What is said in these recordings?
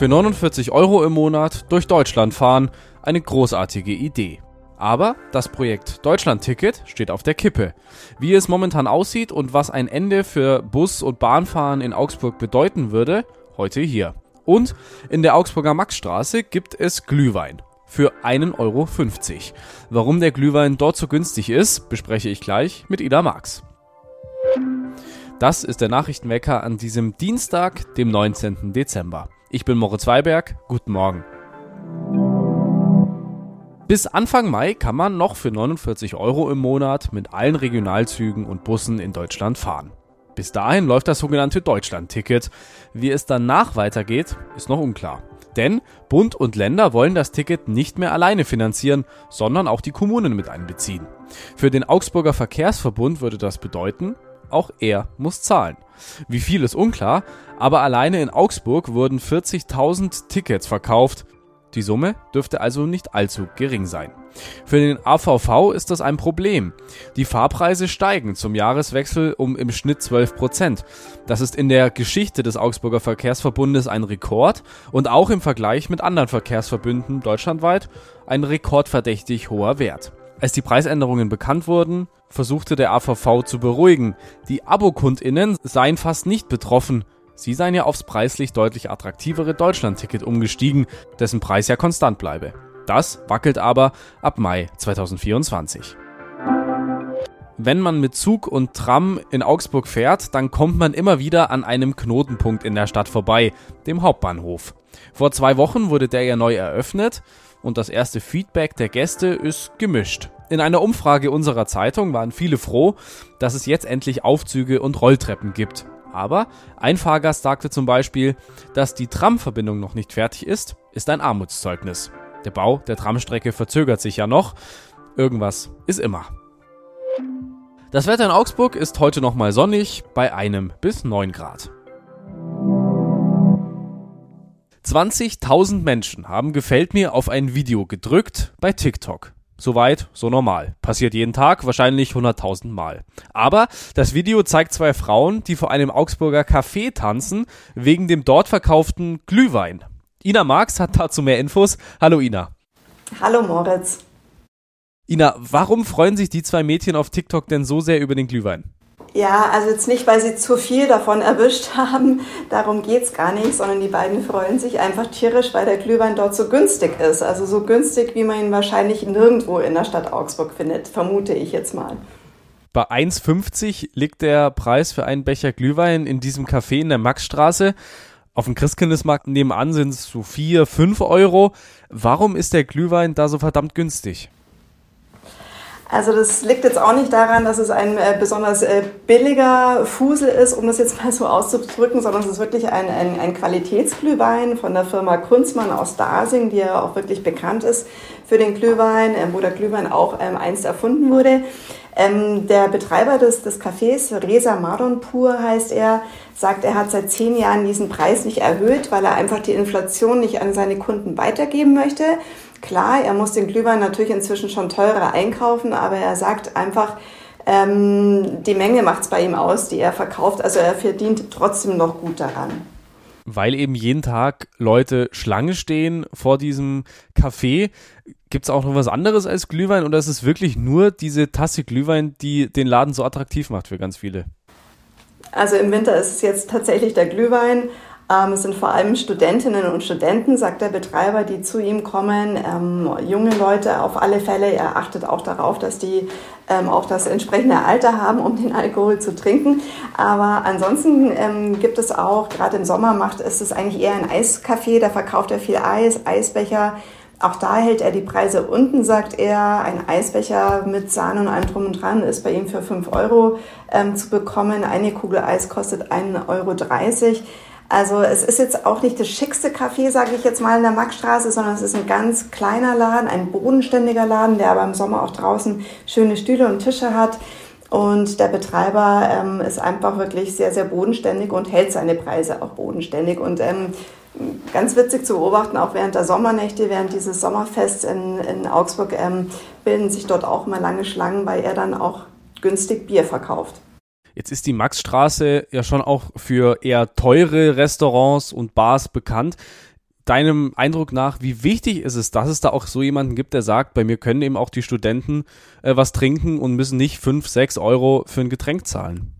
Für 49 Euro im Monat durch Deutschland fahren, eine großartige Idee. Aber das Projekt Deutschland-Ticket steht auf der Kippe. Wie es momentan aussieht und was ein Ende für Bus- und Bahnfahren in Augsburg bedeuten würde, heute hier. Und in der Augsburger Maxstraße gibt es Glühwein für 1,50 Euro. Warum der Glühwein dort so günstig ist, bespreche ich gleich mit Ida Marx. Das ist der Nachrichtenwecker an diesem Dienstag, dem 19. Dezember. Ich bin Moritz Weiberg, guten Morgen. Bis Anfang Mai kann man noch für 49 Euro im Monat mit allen Regionalzügen und Bussen in Deutschland fahren. Bis dahin läuft das sogenannte Deutschland-Ticket. Wie es danach weitergeht, ist noch unklar. Denn Bund und Länder wollen das Ticket nicht mehr alleine finanzieren, sondern auch die Kommunen mit einbeziehen. Für den Augsburger Verkehrsverbund würde das bedeuten, auch er muss zahlen. Wie viel ist unklar, aber alleine in Augsburg wurden 40.000 Tickets verkauft. Die Summe dürfte also nicht allzu gering sein. Für den AVV ist das ein Problem. Die Fahrpreise steigen zum Jahreswechsel um im Schnitt 12 Prozent. Das ist in der Geschichte des Augsburger Verkehrsverbundes ein Rekord und auch im Vergleich mit anderen Verkehrsverbünden deutschlandweit ein rekordverdächtig hoher Wert. Als die Preisänderungen bekannt wurden, versuchte der AVV zu beruhigen. Die AbokundInnen seien fast nicht betroffen. Sie seien ja aufs preislich deutlich attraktivere Deutschland-Ticket umgestiegen, dessen Preis ja konstant bleibe. Das wackelt aber ab Mai 2024. Wenn man mit Zug und Tram in Augsburg fährt, dann kommt man immer wieder an einem Knotenpunkt in der Stadt vorbei, dem Hauptbahnhof. Vor zwei Wochen wurde der ja neu eröffnet und das erste Feedback der Gäste ist gemischt. In einer Umfrage unserer Zeitung waren viele froh, dass es jetzt endlich Aufzüge und Rolltreppen gibt. Aber ein Fahrgast sagte zum Beispiel, dass die Tramverbindung noch nicht fertig ist, ist ein Armutszeugnis. Der Bau der Tramstrecke verzögert sich ja noch. Irgendwas ist immer. Das Wetter in Augsburg ist heute nochmal sonnig bei einem bis 9 Grad. 20.000 Menschen haben gefällt mir auf ein Video gedrückt bei TikTok. Soweit, so normal. Passiert jeden Tag, wahrscheinlich 100.000 Mal. Aber das Video zeigt zwei Frauen, die vor einem Augsburger Café tanzen, wegen dem dort verkauften Glühwein. Ina Marx hat dazu mehr Infos. Hallo Ina. Hallo Moritz. Ina, warum freuen sich die zwei Mädchen auf TikTok denn so sehr über den Glühwein? Ja, also jetzt nicht, weil sie zu viel davon erwischt haben, darum geht's gar nicht, sondern die beiden freuen sich einfach tierisch, weil der Glühwein dort so günstig ist. Also so günstig, wie man ihn wahrscheinlich nirgendwo in der Stadt Augsburg findet, vermute ich jetzt mal. Bei 1,50 liegt der Preis für einen Becher Glühwein in diesem Café in der Maxstraße. Auf dem Christkindlesmarkt nebenan sind es so 4, 5 Euro. Warum ist der Glühwein da so verdammt günstig? Also das liegt jetzt auch nicht daran, dass es ein äh, besonders äh, billiger Fusel ist, um das jetzt mal so auszudrücken, sondern es ist wirklich ein, ein, ein Qualitätsglühwein von der Firma Kunzmann aus Dasing, die ja auch wirklich bekannt ist für den Glühwein, äh, wo der Glühwein auch ähm, einst erfunden wurde. Ähm, der Betreiber des, des Cafés, Reza Madonpur heißt er, sagt, er hat seit zehn Jahren diesen Preis nicht erhöht, weil er einfach die Inflation nicht an seine Kunden weitergeben möchte. Klar, er muss den Glühwein natürlich inzwischen schon teurer einkaufen, aber er sagt einfach, ähm, die Menge macht es bei ihm aus, die er verkauft. Also er verdient trotzdem noch gut daran. Weil eben jeden Tag Leute Schlange stehen vor diesem Café. Gibt es auch noch was anderes als Glühwein oder ist es wirklich nur diese Tasse Glühwein, die den Laden so attraktiv macht für ganz viele? Also im Winter ist es jetzt tatsächlich der Glühwein. Ähm, es sind vor allem Studentinnen und Studenten, sagt der Betreiber, die zu ihm kommen. Ähm, junge Leute auf alle Fälle. Er achtet auch darauf, dass die ähm, auch das entsprechende Alter haben, um den Alkohol zu trinken. Aber ansonsten ähm, gibt es auch, gerade im Sommer macht, ist es eigentlich eher ein Eiscafé. Da verkauft er viel Eis, Eisbecher. Auch da hält er die Preise unten, sagt er. Ein Eisbecher mit Sahne und allem drum und dran ist bei ihm für 5 Euro ähm, zu bekommen. Eine Kugel Eis kostet 1,30 Euro. Also es ist jetzt auch nicht das schickste Café, sage ich jetzt mal, in der Maxstraße, sondern es ist ein ganz kleiner Laden, ein bodenständiger Laden, der aber im Sommer auch draußen schöne Stühle und Tische hat. Und der Betreiber ähm, ist einfach wirklich sehr, sehr bodenständig und hält seine Preise auch bodenständig. Und ähm, ganz witzig zu beobachten, auch während der Sommernächte, während dieses Sommerfests in, in Augsburg, ähm, bilden sich dort auch mal lange Schlangen, weil er dann auch günstig Bier verkauft. Jetzt ist die Maxstraße ja schon auch für eher teure Restaurants und Bars bekannt. deinem Eindruck nach, wie wichtig ist es, dass es da auch so jemanden gibt, der sagt, bei mir können eben auch die Studenten äh, was trinken und müssen nicht fünf, sechs Euro für ein Getränk zahlen?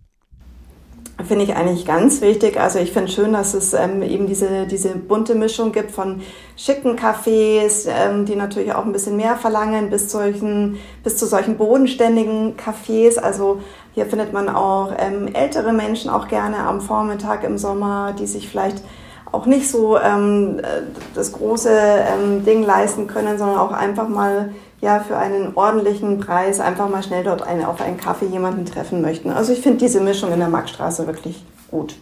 Finde ich eigentlich ganz wichtig. Also ich finde schön, dass es ähm, eben diese, diese bunte Mischung gibt von schicken Cafés, ähm, die natürlich auch ein bisschen mehr verlangen, bis, solchen, bis zu solchen bodenständigen Cafés. Also hier findet man auch ähm, ältere Menschen auch gerne am Vormittag im Sommer, die sich vielleicht auch nicht so ähm, das große ähm, Ding leisten können, sondern auch einfach mal ja für einen ordentlichen Preis einfach mal schnell dort eine, auf einen Kaffee jemanden treffen möchten. Also ich finde diese Mischung in der Maxstraße wirklich gut.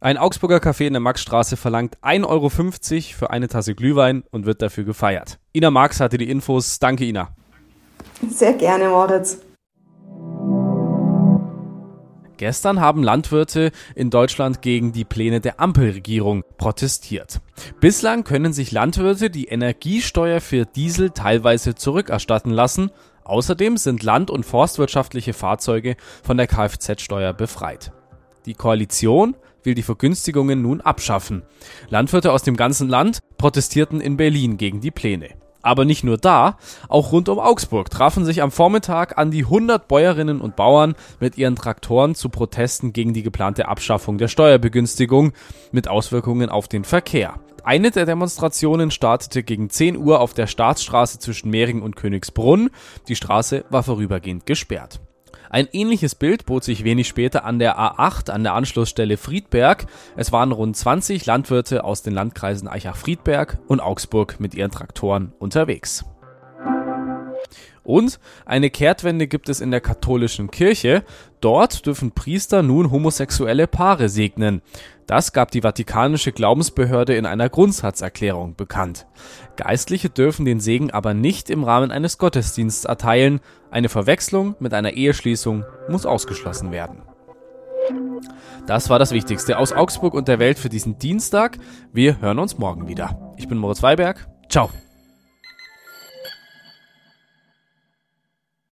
Ein Augsburger Café in der Maxstraße verlangt 1,50 Euro für eine Tasse Glühwein und wird dafür gefeiert. Ina Marx hatte die Infos. Danke, Ina. Sehr gerne, Moritz. Gestern haben Landwirte in Deutschland gegen die Pläne der Ampelregierung protestiert. Bislang können sich Landwirte die Energiesteuer für Diesel teilweise zurückerstatten lassen. Außerdem sind land- und forstwirtschaftliche Fahrzeuge von der Kfz-Steuer befreit. Die Koalition will die Vergünstigungen nun abschaffen. Landwirte aus dem ganzen Land protestierten in Berlin gegen die Pläne. Aber nicht nur da, auch rund um Augsburg trafen sich am Vormittag an die 100 Bäuerinnen und Bauern mit ihren Traktoren zu Protesten gegen die geplante Abschaffung der Steuerbegünstigung mit Auswirkungen auf den Verkehr. Eine der Demonstrationen startete gegen 10 Uhr auf der Staatsstraße zwischen Mehring und Königsbrunn. Die Straße war vorübergehend gesperrt. Ein ähnliches Bild bot sich wenig später an der A8 an der Anschlussstelle Friedberg. Es waren rund 20 Landwirte aus den Landkreisen Eichach-Friedberg und Augsburg mit ihren Traktoren unterwegs. Und eine Kehrtwende gibt es in der katholischen Kirche. Dort dürfen Priester nun homosexuelle Paare segnen. Das gab die Vatikanische Glaubensbehörde in einer Grundsatzerklärung bekannt. Geistliche dürfen den Segen aber nicht im Rahmen eines Gottesdienstes erteilen. Eine Verwechslung mit einer Eheschließung muss ausgeschlossen werden. Das war das Wichtigste aus Augsburg und der Welt für diesen Dienstag. Wir hören uns morgen wieder. Ich bin Moritz Weiberg. Ciao.